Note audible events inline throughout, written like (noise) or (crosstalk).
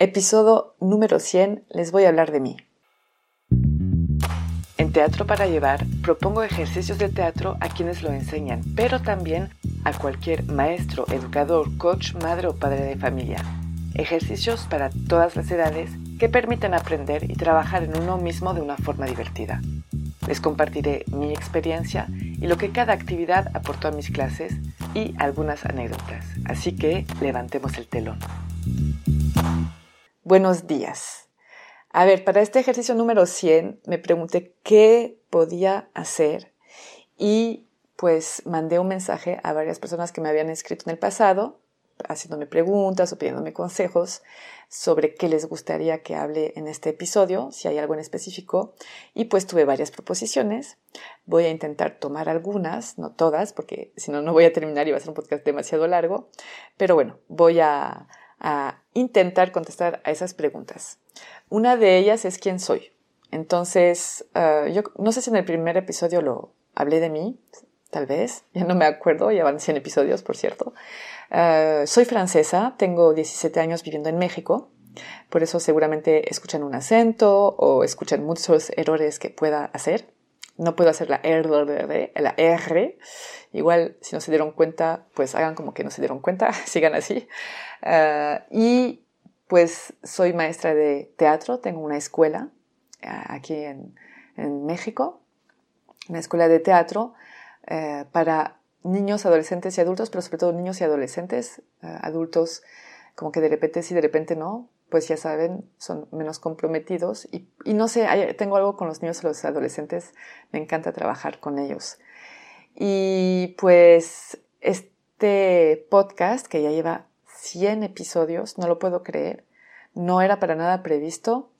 Episodio número 100, les voy a hablar de mí. En Teatro para Llevar propongo ejercicios de teatro a quienes lo enseñan, pero también a cualquier maestro, educador, coach, madre o padre de familia. Ejercicios para todas las edades que permiten aprender y trabajar en uno mismo de una forma divertida. Les compartiré mi experiencia y lo que cada actividad aportó a mis clases y algunas anécdotas. Así que levantemos el telón. Buenos días. A ver, para este ejercicio número 100 me pregunté qué podía hacer y pues mandé un mensaje a varias personas que me habían escrito en el pasado haciéndome preguntas o pidiéndome consejos sobre qué les gustaría que hable en este episodio, si hay algo en específico. Y pues tuve varias proposiciones. Voy a intentar tomar algunas, no todas, porque si no, no voy a terminar y va a ser un podcast demasiado largo. Pero bueno, voy a, intentar contestar a esas preguntas. Una de ellas es quién soy. Entonces, ah, yo no sé si en el primer episodio lo hablé de mí, tal vez, ya no me acuerdo, ya van 100 episodios, por cierto. Eh, soy francesa, tengo 17 años viviendo en México, por eso seguramente escuchan un acento o escuchan muchos errores que pueda hacer. No puedo hacer la R, la R. Igual, si no se dieron cuenta, pues hagan como que no se dieron cuenta, (laughs) sigan así. Eh, y pues soy maestra de teatro, tengo una escuela eh, aquí en, en, México, una escuela de teatro para niños, adolescentes y adultos, pero sobre todo niños y adolescentes, eh, adultos como que de repente sí, de repente no, pues ya saben, son menos comprometidos y, no sé, tengo algo con los niños y los adolescentes, me encanta trabajar con ellos. Y pues este podcast que ya lleva 100 episodios, no lo puedo creer, no era para nada previsto.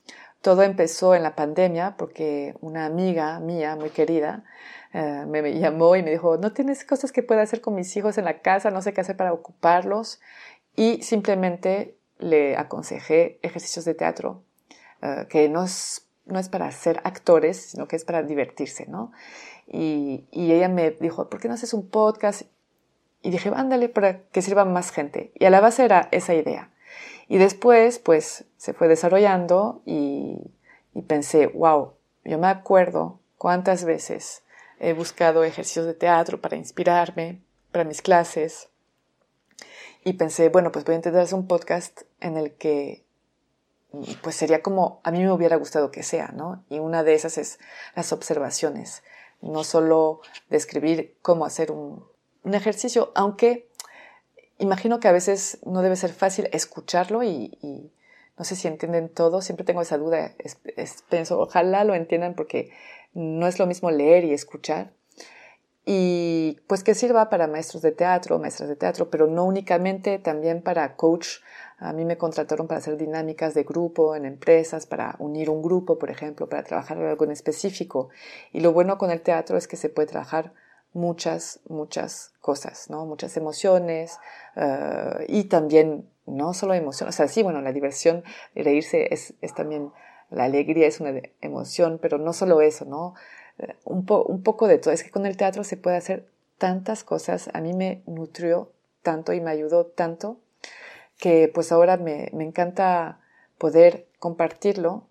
Todo empezó en la pandemia porque una amiga mía muy querida eh, me llamó y me dijo, ¿no tienes cosas que pueda hacer con mis hijos en la casa? No sé qué hacer para ocuparlos. Y simplemente le aconsejé ejercicios de teatro, eh, que no es, no es para ser actores, sino que es para divertirse, ¿no? Y, y ella me dijo, ¿por qué no haces un podcast? Y dije, ándale, para que sirva más gente. Y a la base era esa idea. Y después, pues, se fue desarrollando y, y pensé, wow, yo me acuerdo cuántas veces He buscado ejercicios de teatro para inspirarme, para mis clases. Y pensé, bueno, pues voy a intentar hacer un podcast en el que pues sería como a mí me hubiera gustado que sea, ¿no? Y una de esas es las observaciones, no solo describir cómo hacer un, ejercicio, aunque imagino que a veces no debe ser fácil escucharlo y, no sé si entienden todo, siempre tengo esa duda, pienso, ojalá lo entiendan porque no es lo mismo leer y escuchar. Y pues que sirva para maestros de teatro, maestras de teatro, pero no únicamente, también para coach. A mí me contrataron para hacer dinámicas de grupo en empresas, para unir un grupo, por ejemplo, para trabajar algo en específico. Y lo bueno con el teatro es que se puede trabajar muchas, muchas cosas, ¿no? Muchas emociones eh, y también no solo emociones, o sea, sí, bueno, la diversión, reírse es, es también la alegría es una emoción, pero no solo eso, ¿no? Un poco de todo. Es que con el teatro se puede hacer tantas cosas. A mí me nutrió tanto y me ayudó tanto que pues ahora me, me encanta poder compartirlo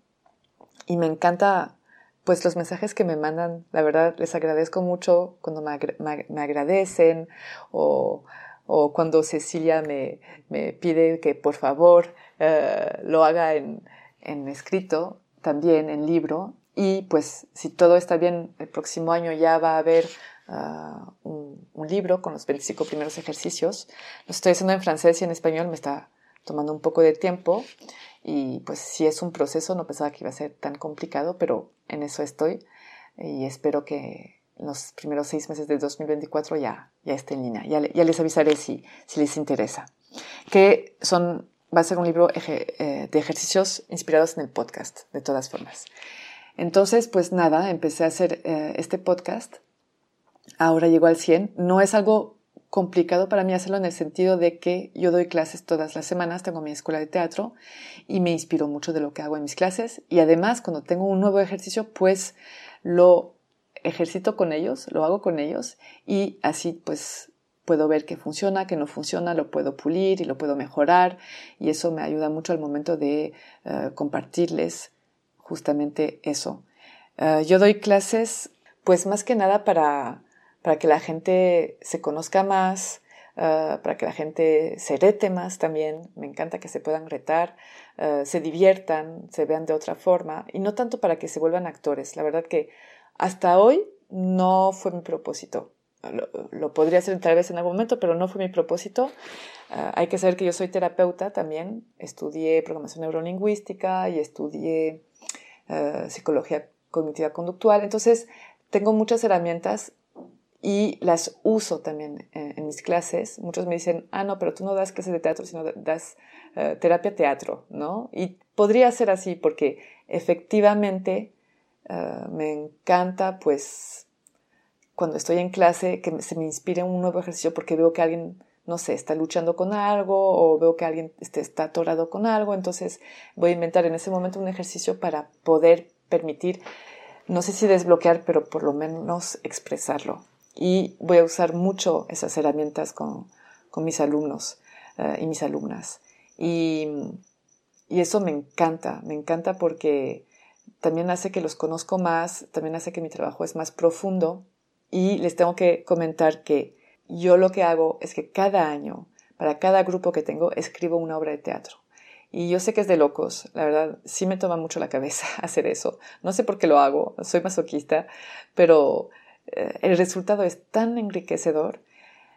y me encanta pues los mensajes que me mandan, la verdad les agradezco mucho cuando me, me, agradecen o, o, cuando Cecilia me, me, pide que por favor eh, lo haga en, en escrito, también en libro, y pues si todo está bien, el próximo año ya va a haber ah, un, libro con los 25 primeros ejercicios. Lo estoy haciendo en francés y en español, me está tomando un poco de tiempo y pues si es un proceso, no pensaba que iba a ser tan complicado, pero en eso estoy y espero que los primeros seis meses de 2024 ya, ya esté en línea. Ya, ya les avisaré si, si les interesa. que son, va a ser un libro eh, de ejercicios inspirados en el podcast, de todas formas. Entonces, pues nada, empecé a hacer eh, este podcast. Ahora llegó al 100. No es algo complicado para mí hacerlo en el sentido de que yo doy clases todas las semanas, tengo mi escuela de teatro y me inspiro mucho de lo que hago en mis clases y además cuando tengo un nuevo ejercicio pues lo ejercito con ellos, lo hago con ellos y así pues puedo ver que funciona, que no funciona, lo puedo pulir y lo puedo mejorar y eso me ayuda mucho al momento de eh, compartirles justamente eso. Eh, yo doy clases pues más que nada para para que la gente se conozca más, ah, para que la gente se rete más también. Me encanta que se puedan retar, ah, se diviertan, se vean de otra forma y no tanto para que se vuelvan actores. La verdad que hasta hoy no fue mi propósito. Lo, podría hacer tal vez en algún momento, pero no fue mi propósito. Hay que saber que yo soy terapeuta también. Estudié programación neurolingüística y estudié psicología cognitiva conductual. Entonces, tengo muchas herramientas y las uso también en, mis clases. Muchos me dicen, ah, no, pero tú no das clases de teatro, sino das eh, terapia teatro, ¿no? Y podría ser así porque efectivamente eh, me encanta, pues, cuando estoy en clase, que se me inspire un nuevo ejercicio porque veo que alguien, no sé, está luchando con algo o veo que alguien este, está atorado con algo, entonces voy a inventar en ese momento un ejercicio para poder permitir, no sé si desbloquear, pero por lo menos expresarlo y voy a usar mucho esas herramientas con, con mis alumnos eh, y mis alumnas. Y, y, eso me encanta, me encanta porque también hace que los conozco más, también hace que mi trabajo es más profundo y les tengo que comentar que yo lo que hago es que cada año, para cada grupo que tengo, escribo una obra de teatro. Y yo sé que es de locos, la verdad, sí me toma mucho la cabeza (laughs) hacer eso. No sé por qué lo hago, soy masoquista, pero eh, el resultado es tan enriquecedor.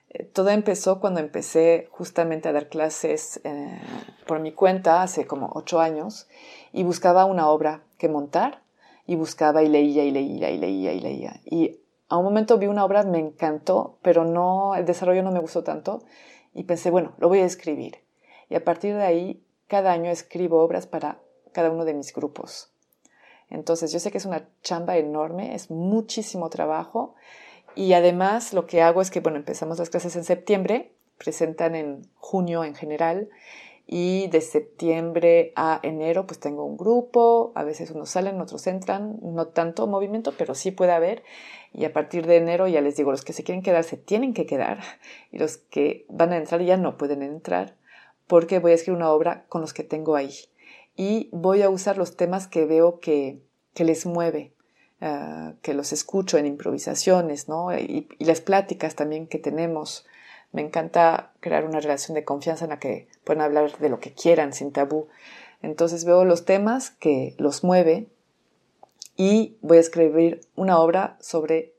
Eh, todo empezó cuando empecé justamente a dar clases eh, por mi cuenta hace como ocho años y buscaba una obra que montar y buscaba y leía y leía y leía y leía. Y a un momento vi una obra, me encantó, pero no, el desarrollo no me gustó tanto y pensé, bueno, lo voy a escribir. Y a partir de ahí, cada año escribo obras para cada uno de mis grupos. Entonces yo sé que es una chamba enorme, es muchísimo trabajo y además lo que hago es que, bueno, empezamos las clases en septiembre, presentan en junio en general y de septiembre a enero pues tengo un grupo, a veces unos salen, otros entran, no tanto movimiento, pero sí puede haber y a partir de enero ya les digo, los que se quieren quedar se tienen que quedar y los que van a entrar ya no pueden entrar porque voy a escribir una obra con los que tengo ahí y voy a usar los temas que veo que, que les mueve, uh, que los escucho en improvisaciones, ¿no? Y, y, las pláticas también que tenemos. Me encanta crear una relación de confianza en la que pueden hablar de lo que quieran sin tabú. Entonces veo los temas que los mueve y voy a escribir una obra sobre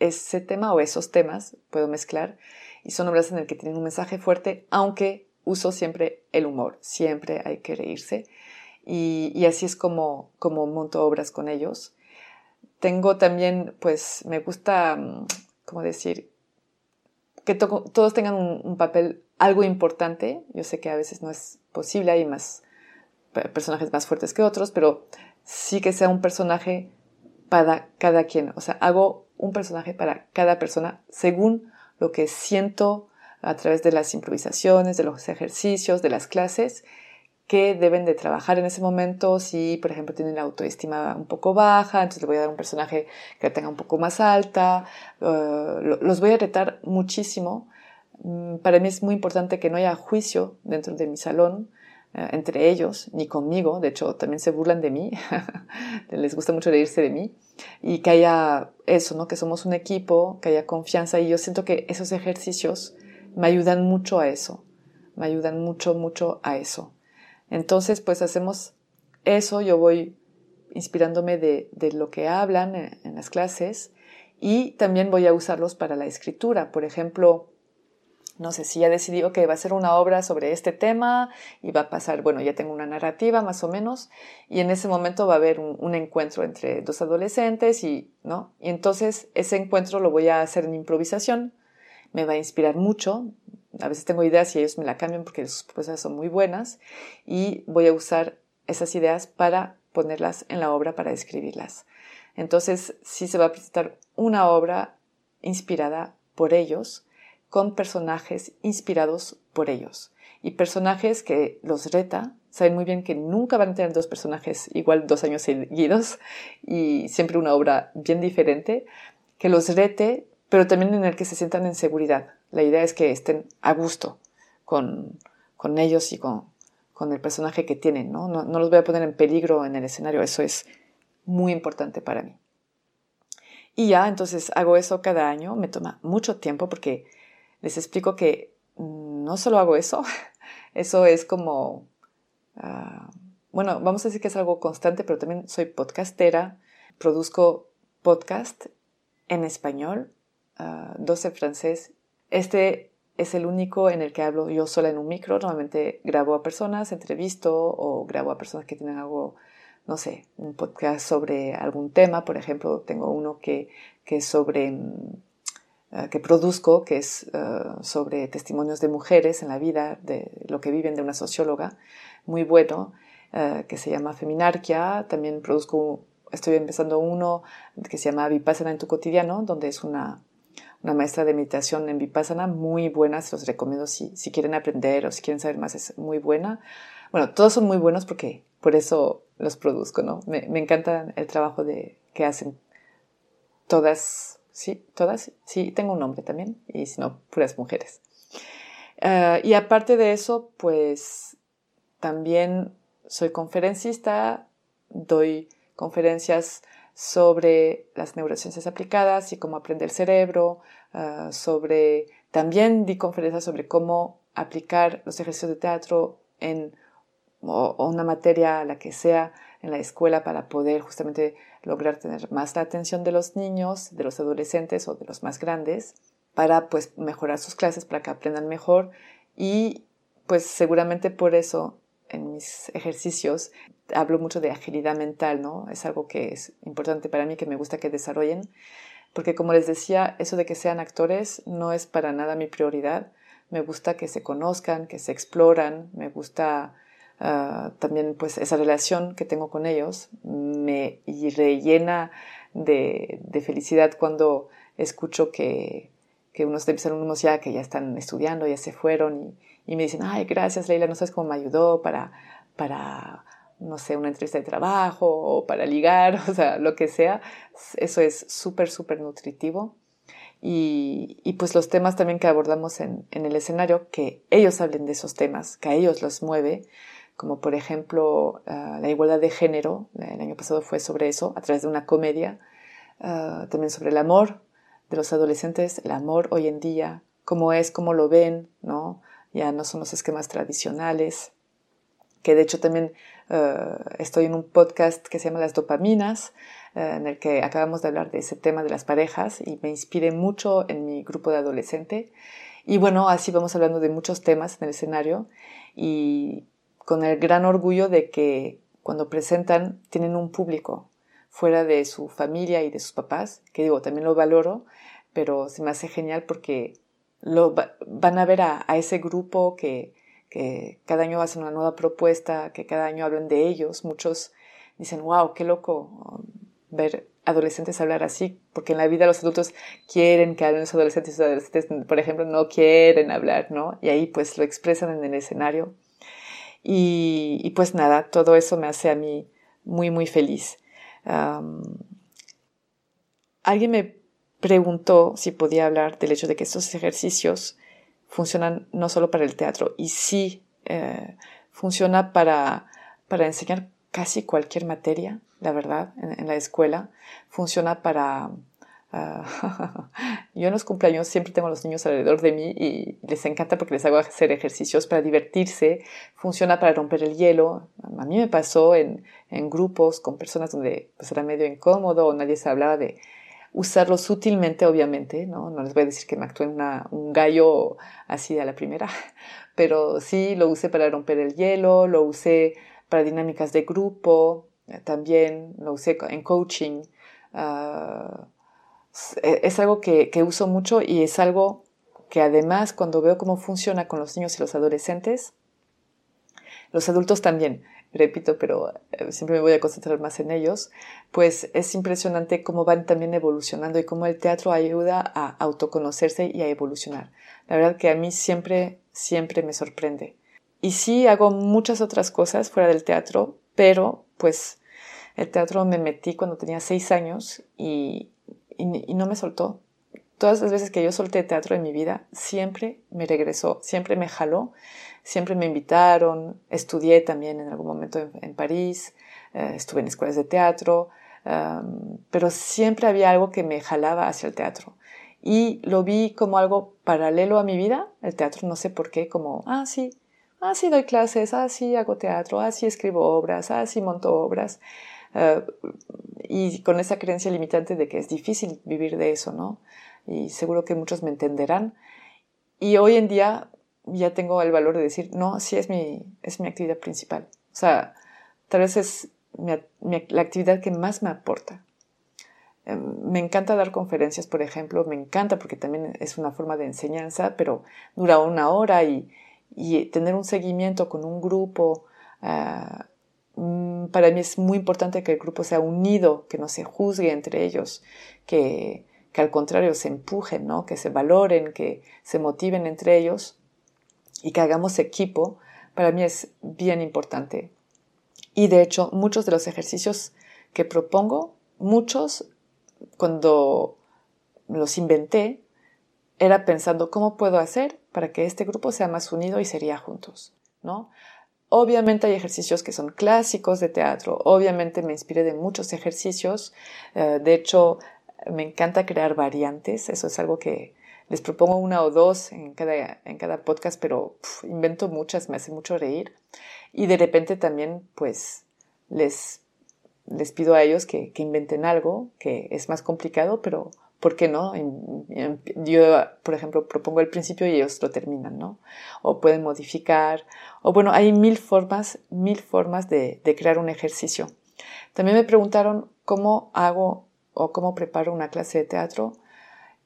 ese tema o esos temas, puedo mezclar, y son obras en las que tienen un mensaje fuerte, aunque uso siempre el humor, siempre hay que reírse y, así es como, como monto obras con ellos. Tengo también, pues me gusta, mm, ¿cómo decir? Que todos tengan un, papel algo importante. Yo sé que a veces no es posible, hay más personajes más fuertes que otros, pero sí que sea un personaje para cada quien. O sea, hago un personaje para cada persona según lo que siento a través de las improvisaciones, de los ejercicios, de las clases que deben de trabajar en ese momento. Si, por ejemplo, tienen la autoestima un poco baja, entonces le voy a dar un personaje que la tenga un poco más alta. Uh, los voy a retar muchísimo. Mm, para mí es muy importante que no haya juicio dentro de mi salón entre ellos, ni conmigo. De hecho, también se burlan de mí. (laughs) Les gusta mucho reírse de mí. Y que haya eso, ¿no? Que somos un equipo, que haya confianza. Y yo siento que esos ejercicios me ayudan mucho a eso. Me ayudan mucho, mucho a eso. Entonces, pues hacemos eso, yo voy inspirándome de, lo que hablan en, las clases y también voy a usarlos para la escritura. Por ejemplo, no sé si ya decidí, que va a ser una obra sobre este tema y va a pasar, bueno, ya tengo una narrativa más o menos, y en ese momento va a haber un, un, encuentro entre dos adolescentes y, ¿no? Y entonces ese encuentro lo voy a hacer en improvisación, me va a inspirar mucho, a veces tengo ideas y ellos me la cambian porque sus propuestas son muy buenas y voy a usar esas ideas para ponerlas en la obra, para escribirlas. Entonces, sí se va a presentar una obra inspirada por ellos, con personajes inspirados por ellos. Y personajes que los reta, saben muy bien que nunca van a tener dos personajes igual dos años seguidos y siempre una obra bien diferente, que los rete, pero también en el que se sientan en seguridad. La idea es que estén a gusto con, con ellos y con, con, el personaje que tienen, ¿no? ¿no? No los voy a poner en peligro en el escenario, eso es muy importante para mí. Y ya, entonces hago eso cada año, me toma mucho tiempo porque les explico que no solo hago eso, (laughs) eso es como, uh, bueno, vamos a decir que es algo constante, pero también soy podcastera, produzco podcast en español, uh, dos en francés. Este es el único en el que hablo yo sola en un micro. Normalmente grabo a personas, entrevisto o grabo a personas que tienen algo no sé, un podcast sobre algún tema, por ejemplo, tengo uno que, que es sobre, mm, que produzco, que es eh, sobre testimonios de mujeres en la vida, de lo que viven de una socióloga, muy bueno, eh, que se llama Feminarquia. También produzco, estoy empezando uno que se llama Vipassana en tu cotidiano, donde es una, una maestra de meditación en Vipassana muy buena, se los recomiendo si, si quieren aprender o si quieren saber más, es muy buena. Bueno, todos son muy buenos porque por eso los produzco, ¿no? Me, me encanta el trabajo de, que hacen todas, sí, todas, sí, tengo un nombre también, y si no, puras mujeres. Uh, y aparte de eso, pues también soy conferencista, doy conferencias sobre las neurociencias aplicadas y cómo aprender el cerebro, uh, sobre, también di conferencias sobre cómo aplicar los ejercicios de teatro en una materia, la que sea, en la escuela para poder justamente lograr tener más la atención de los niños, de los adolescentes o de los más grandes, para pues mejorar sus clases, para que aprendan mejor y pues seguramente por eso en mis ejercicios hablo mucho de agilidad mental, ¿no? Es algo que es importante para mí, que me gusta que desarrollen, porque como les decía, eso de que sean actores no es para nada mi prioridad. Me gusta que se conozcan, que se exploran, me gusta Ah, también pues esa relación que tengo con ellos me rellena de, de felicidad cuando escucho que, que unos de mis alumnos ya que ya están estudiando, ya se fueron y, me dicen, ay, gracias Leila, no sabes cómo me ayudó para, para, no sé, una entrevista de trabajo o para ligar, (laughs) o sea, lo que sea. Eso es súper, súper nutritivo. Y, y, pues los temas también que abordamos en, en el escenario, que ellos hablen de esos temas, que a ellos los mueve, como por ejemplo ah, la igualdad de género, el año pasado fue sobre eso, a través de una comedia, ah, también sobre el amor de los adolescentes, el amor hoy en día, cómo es, cómo lo ven, ¿no? Ya no son los esquemas tradicionales, que de hecho también ah, estoy en un podcast que se llama Las Dopaminas, en el que acabamos de hablar de ese tema de las parejas y me inspiré mucho en mi grupo de adolescente. Y bueno, así vamos hablando de muchos temas en el escenario y con el gran orgullo de que cuando presentan tienen un público fuera de su familia y de sus papás, que digo, también lo valoro, pero se me hace genial porque lo, van a ver a, ese grupo que, que, cada año hacen una nueva propuesta, que cada año hablan de ellos. Muchos dicen, wow, qué loco um, ver adolescentes hablar así, porque en la vida los adultos quieren que hablen los adolescentes, los adolescentes, por ejemplo, no quieren hablar, ¿no? Y ahí pues lo expresan en el escenario y, pues nada, todo eso me hace a mí muy, muy feliz. alguien me preguntó si podía hablar del hecho de que estos ejercicios funcionan no solo para el teatro, y sí eh, funciona para, para enseñar casi cualquier materia, la verdad, en la escuela. Funciona para (laughs) Yo en los cumpleaños siempre tengo a los niños alrededor de mí y les encanta porque les hago hacer ejercicios para divertirse, funciona para romper el hielo. A mí me pasó en, en grupos con personas donde pues, era medio incómodo o nadie se hablaba de usarlo sutilmente, obviamente, ¿no? No les voy a decir que me actué en un gallo así a la primera, (laughs) pero sí lo usé para romper el hielo, lo usé para dinámicas de grupo, también lo usé en coaching. Uh, es algo que, uso mucho y es algo que además cuando veo cómo funciona con los niños y los adolescentes, los adultos también, repito, pero eh, siempre me voy a concentrar más en ellos, pues es impresionante cómo van también evolucionando y cómo el teatro ayuda a autoconocerse y a evolucionar. La verdad que a mí siempre, siempre me sorprende. Y sí hago muchas otras cosas fuera del teatro, pero pues el teatro me metí cuando tenía seis años y, y, no me soltó. Todas las veces que yo solté teatro en mi vida, siempre me regresó, siempre me jaló siempre me invitaron, estudié también en algún momento en, París, eh, estuve en escuelas de teatro, pero siempre había algo que me jalaba hacia el teatro. Y lo vi como algo paralelo a mi vida, el teatro, no sé por qué, como, ah, sí, ah, sí doy clases, ah, sí hago teatro, ah, sí escribo obras, ah, sí monto obras. Eh, y con esa creencia limitante de que es difícil vivir de eso, ¿no? Y seguro que muchos me entenderán. Y hoy en día ya tengo el valor de decir, no, sí es mi, es mi actividad principal. O sea, tal vez es la actividad que más me aporta. Em, me encanta dar conferencias, por ejemplo, me encanta porque también es una forma de enseñanza, pero dura una hora y, y tener un seguimiento con un grupo, mm, para mí es muy importante que el grupo sea unido, que no se juzgue entre ellos, que, que al contrario se empujen, ¿no? que se valoren, que se motiven entre ellos y que hagamos equipo, para mí es bien importante. Y de hecho, muchos de los ejercicios que propongo, muchos, cuando los inventé, era pensando cómo puedo hacer para que este grupo sea más unido y sería juntos, ¿no? Obviamente hay ejercicios que son clásicos de teatro, obviamente me inspiré de muchos ejercicios, eh, de hecho me encanta crear variantes, eso es algo que, les propongo una o dos en cada, en cada podcast, pero invento muchas, me hace mucho reír. Y de repente también, pues, les, les pido a ellos que, que inventen algo que es más complicado, pero ¿por qué no? Yo, por ejemplo, propongo el principio y ellos lo terminan, ¿no? O pueden modificar, o bueno, hay mil formas, mil formas de, de crear un ejercicio. También me preguntaron cómo hago o cómo preparo una clase de teatro.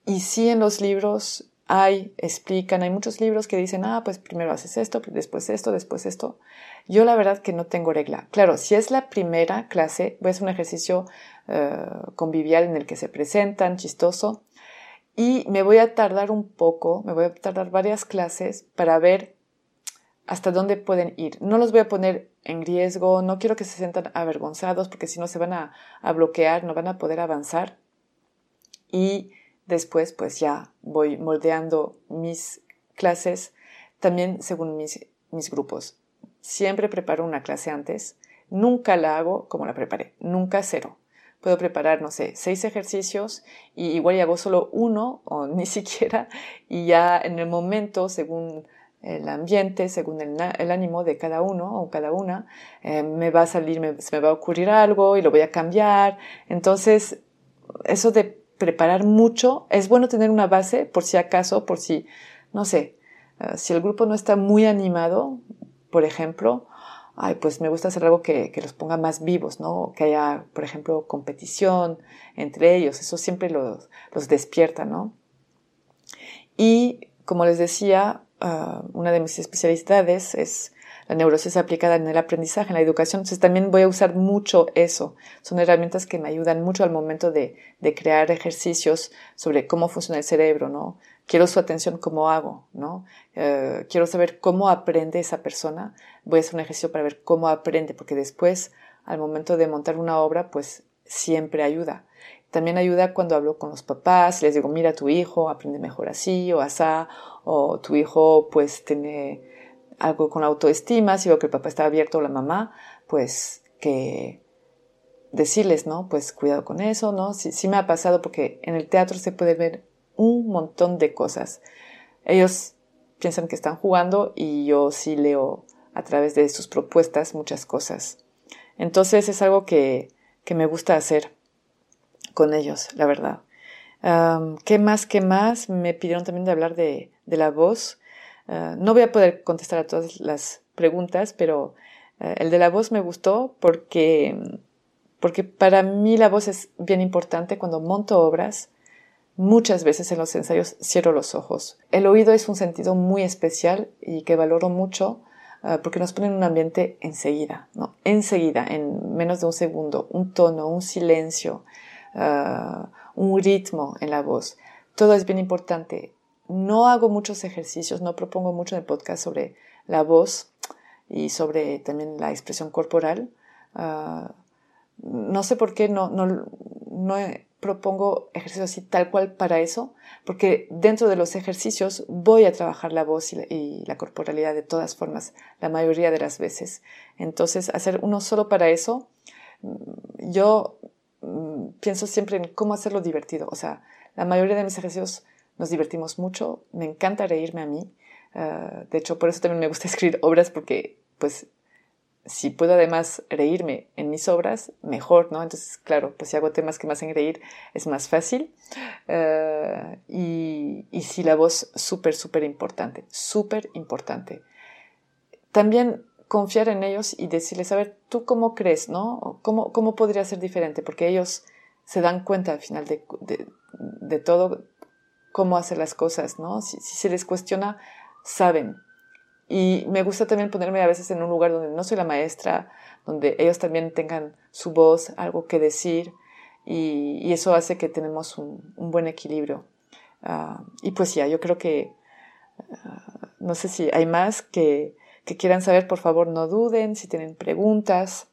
Y sí en los libros hay, explican, hay muchos libros que dicen, ah, pues primero haces esto, después esto, después esto. Yo la verdad que no tengo regla. Claro, si es la primera clase, a hacer un ejercicio eh, convivial en el que se presentan, chistoso, y me voy a tardar un poco, me voy a tardar varias clases para ver hasta dónde pueden ir. No los voy a poner en riesgo, no quiero que se sientan avergonzados porque si no se van a, a bloquear, no van a poder avanzar. Y Después, pues ya voy moldeando mis clases también según mis, mis grupos. Siempre preparo una clase antes. Nunca la hago como la preparé. Nunca cero. Puedo preparar, no sé, seis ejercicios y igual hago solo uno o (laughs) ni siquiera y ya en el momento, según el ambiente, según el, el ánimo de cada uno o cada una, eh, me va a salir, me, me va a ocurrir algo y lo voy a cambiar. Entonces, eso de preparar mucho. Es bueno tener una base por si acaso, por si, no sé, eh, si el grupo no está muy animado, por ejemplo, ay, pues me gusta hacer algo que, que, los ponga más vivos, ¿no? Que haya, por ejemplo, competición entre ellos. Eso siempre los, los despierta, ¿no? Y como les decía, uh, una de mis especialidades es la neurosis aplicada en el aprendizaje, en la educación. Entonces también voy a usar mucho eso. Son herramientas que me ayudan mucho al momento de, de crear ejercicios sobre cómo funciona el cerebro, ¿no? Quiero su atención, ¿cómo hago? ¿no? Eh, quiero saber cómo aprende esa persona. Voy a hacer un ejercicio para ver cómo aprende, porque después, al momento de montar una obra, pues siempre ayuda. También ayuda cuando hablo con los papás, les digo, mira, tu hijo aprende mejor así o asá, o tu hijo pues tiene algo con la autoestima, si veo que el papá está abierto o la mamá, pues que decirles, ¿no? Pues cuidado con eso, ¿no? Sí, sí me ha pasado porque en el teatro se puede ver un montón de cosas. Ellos piensan que están jugando y yo sí leo a través de sus propuestas muchas cosas. Entonces es algo que, que me gusta hacer con ellos, la verdad. ¿Qué más? ¿Qué más? Me pidieron también de hablar de, de la voz. Ah, no voy a poder contestar a todas las preguntas, pero ah, el de la voz me gustó porque, porque para mí la voz es bien importante cuando monto obras. Muchas veces en los ensayos cierro los ojos. El oído es un sentido muy especial y que valoro mucho ah, porque nos pone en un ambiente enseguida, ¿no? Enseguida, en menos de un segundo, un tono, un silencio, un ritmo en la voz. Todo es bien importante. No hago muchos ejercicios, no propongo mucho en el podcast sobre la voz y sobre también la expresión corporal. Ah, no sé por qué no, no, no propongo ejercicios así tal cual para eso, porque dentro de los ejercicios voy a trabajar la voz y la, corporalidad de todas formas, la mayoría de las veces. Entonces, hacer uno solo para eso, yo mm, pienso siempre en cómo hacerlo divertido. O sea, la mayoría de mis ejercicios nos divertimos mucho, me encanta reírme a mí. Ah, de hecho, por eso también me gusta (laughs) escribir obras, porque pues si puedo además reírme en mis obras, mejor, ¿no? Entonces, claro, pues si hago temas que me hacen reír, es más fácil. Eh, y, y sí, la voz, súper, súper importante, súper importante. También confiar en ellos y decirles, a ver, ¿tú cómo crees, no? ¿Cómo, cómo podría ser diferente? Porque ellos se dan cuenta al final de, de todo cómo hacer las cosas, ¿no? Si, si se les cuestiona, saben y me gusta también ponerme a veces en un lugar donde no soy la maestra, donde ellos también tengan su voz, algo que decir, y, eso hace que tenemos un, buen equilibrio. Ah, y pues ya, yo creo que, ah, no sé si hay más que, que quieran saber, por favor no duden, si tienen preguntas,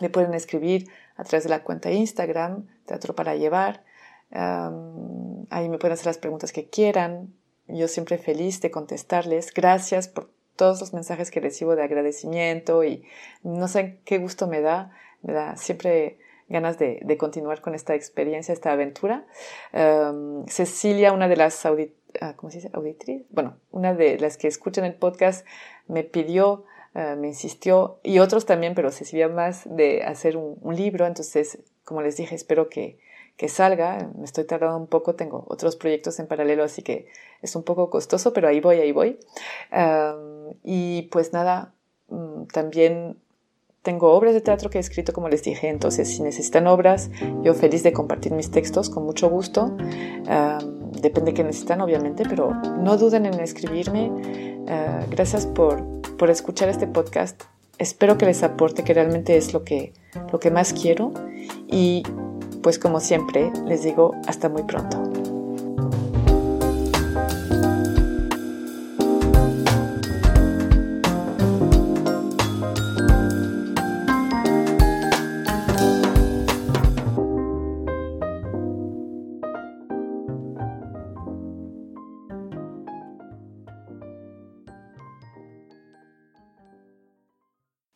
me pueden escribir a través de la cuenta Instagram, Teatro para Llevar. Ahí me pueden hacer las preguntas que quieran. Yo siempre feliz de contestarles. Gracias por todos los mensajes que recibo de agradecimiento y no sé qué gusto me da. Me da siempre ganas de, continuar con esta experiencia, esta aventura. Cecilia, una de las audit ah, ¿cómo se dice? auditrices, bueno, una de las que escuchan el podcast, me pidió, eh, me insistió, y otros también, pero Cecilia más, de hacer un libro. Entonces, como les dije, espero que, que salga. Me estoy tardando un poco, tengo otros proyectos en paralelo, así que es un poco costoso, pero ahí voy, ahí voy. y pues nada, mm, también tengo obras de teatro que he escrito, como les dije, entonces si necesitan obras, yo feliz de compartir mis textos con mucho gusto. depende de qué necesitan, obviamente, pero no duden en escribirme. Ah, gracias por, por escuchar este podcast. Espero que les aporte, que realmente es lo que, lo que más quiero. Y pues como siempre les digo hasta muy pronto.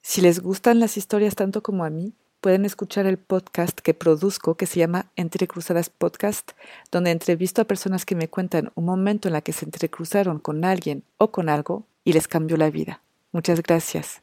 Si les gustan las historias tanto como a mí, pueden escuchar el podcast que produzco que se llama Entre Cruzadas Podcast, donde entrevisto a personas que me cuentan un momento en la que se entrecruzaron con alguien o con algo y les cambió la vida. Muchas gracias.